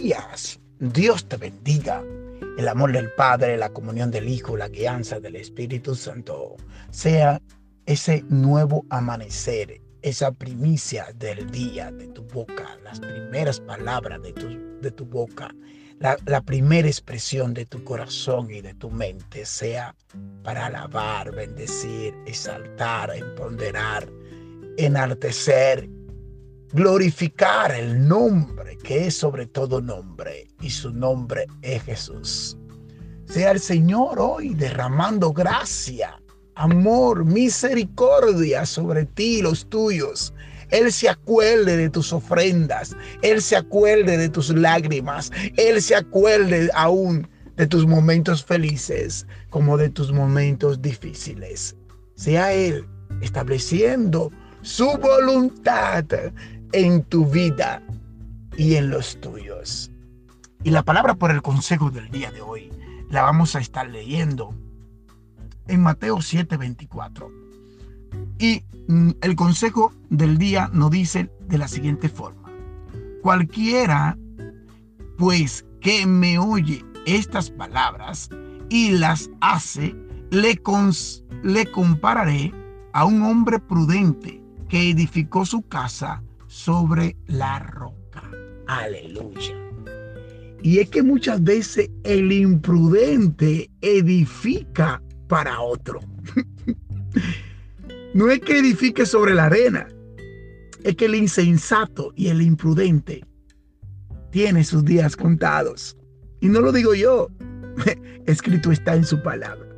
días. Dios te bendiga. El amor del Padre, la comunión del Hijo, la guianza del Espíritu Santo sea ese nuevo amanecer, esa primicia del día de tu boca, las primeras palabras de tu, de tu boca, la, la, primera expresión de tu corazón y de tu mente sea para alabar, bendecir, exaltar, empoderar, enaltecer glorificar el nombre que es sobre todo nombre y su nombre es Jesús. Sea el Señor hoy derramando gracia, amor, misericordia sobre ti y los tuyos. Él se acuerde de tus ofrendas, Él se acuerde de tus lágrimas, Él se acuerde aún de tus momentos felices como de tus momentos difíciles. Sea Él estableciendo su voluntad en tu vida y en los tuyos. Y la palabra por el consejo del día de hoy la vamos a estar leyendo en Mateo 7:24. Y mm, el consejo del día nos dice de la siguiente forma. Cualquiera, pues, que me oye estas palabras y las hace, le, le compararé a un hombre prudente que edificó su casa sobre la roca. Aleluya. Y es que muchas veces el imprudente edifica para otro. no es que edifique sobre la arena, es que el insensato y el imprudente tiene sus días contados. Y no lo digo yo, escrito está en su palabra.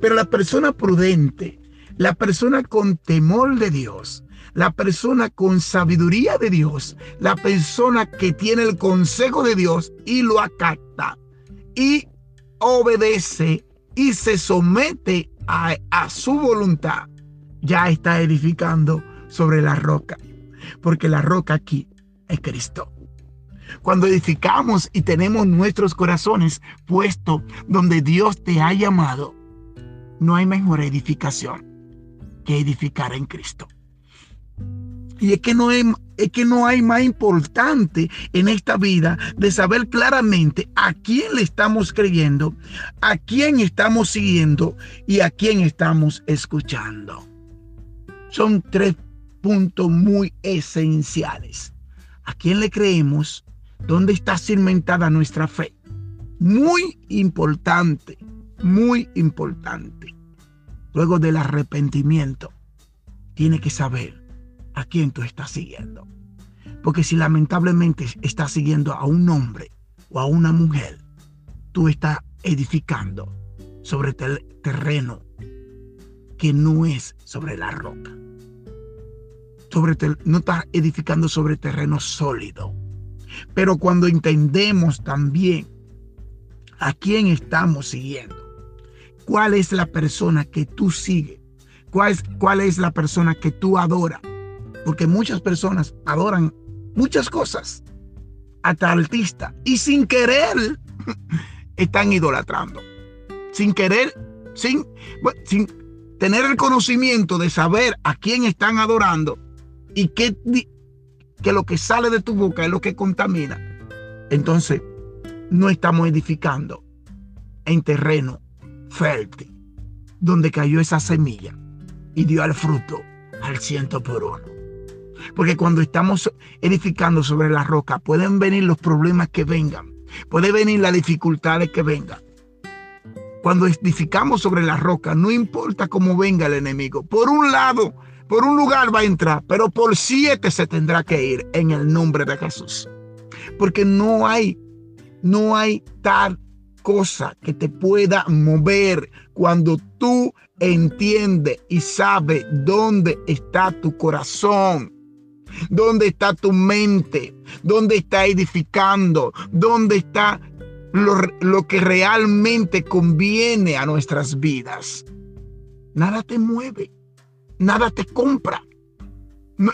Pero la persona prudente, la persona con temor de Dios, la persona con sabiduría de Dios, la persona que tiene el consejo de Dios y lo acata y obedece y se somete a, a su voluntad, ya está edificando sobre la roca, porque la roca aquí es Cristo. Cuando edificamos y tenemos nuestros corazones puestos donde Dios te ha llamado, no hay mejor edificación que edificar en Cristo. Y es que no es que no hay más importante en esta vida de saber claramente a quién le estamos creyendo, a quién estamos siguiendo y a quién estamos escuchando. Son tres puntos muy esenciales. ¿A quién le creemos? ¿Dónde está cimentada nuestra fe? Muy importante, muy importante. Luego del arrepentimiento, tiene que saber a quién tú estás siguiendo. Porque si lamentablemente estás siguiendo a un hombre o a una mujer, tú estás edificando sobre terreno que no es sobre la roca. Sobre no estás edificando sobre terreno sólido. Pero cuando entendemos también a quién estamos siguiendo, cuál es la persona que tú sigues, cuál es, cuál es la persona que tú adoras, porque muchas personas adoran muchas cosas, hasta artistas, y sin querer están idolatrando. Sin querer, sin, sin tener el conocimiento de saber a quién están adorando y que, que lo que sale de tu boca es lo que contamina. Entonces, no estamos edificando en terreno fértil, donde cayó esa semilla y dio al fruto al ciento por uno. Porque cuando estamos edificando sobre la roca, pueden venir los problemas que vengan. Pueden venir las dificultades que vengan. Cuando edificamos sobre la roca, no importa cómo venga el enemigo. Por un lado, por un lugar va a entrar, pero por siete se tendrá que ir en el nombre de Jesús. Porque no hay, no hay tal cosa que te pueda mover cuando tú entiendes y sabes dónde está tu corazón. ¿Dónde está tu mente? ¿Dónde está edificando? ¿Dónde está lo, que realmente conviene a nuestras vidas? Nada te mueve, nada te compra.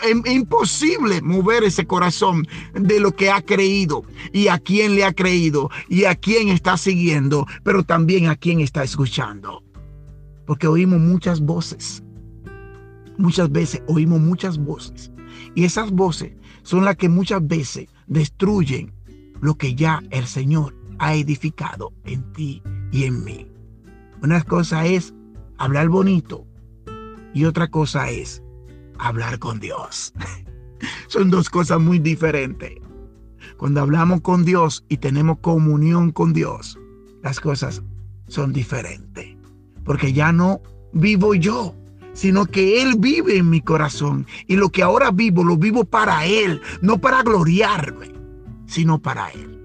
Es imposible mover ese corazón de lo que ha creído y a quién le ha creído y a quién está siguiendo, pero también a quién está escuchando. Porque oímos muchas voces. Muchas veces oímos muchas voces y esas voces son las que muchas veces destruyen lo que ya el Señor ha edificado en ti y en mí. Una cosa es hablar bonito y otra cosa es hablar con Dios. Son dos cosas muy diferentes. Cuando hablamos con Dios y tenemos comunión con Dios, las cosas son diferentes. Porque ya no vivo yo, sino que Él vive en mi corazón. Y lo que ahora vivo, lo vivo para Él, no para gloriarme, sino para Él.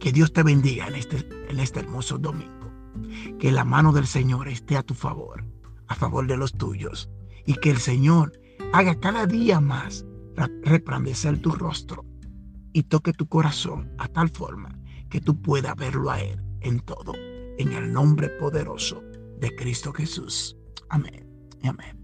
Que Dios te bendiga en este, en este hermoso domingo. Que la mano del Señor esté a tu favor, a favor de los tuyos. Y que el Señor haga cada día más resplandecer tu rostro y toque tu corazón a tal forma que tú puedas verlo a Él en todo, en el nombre poderoso de Cristo Jesús. Amén y amén.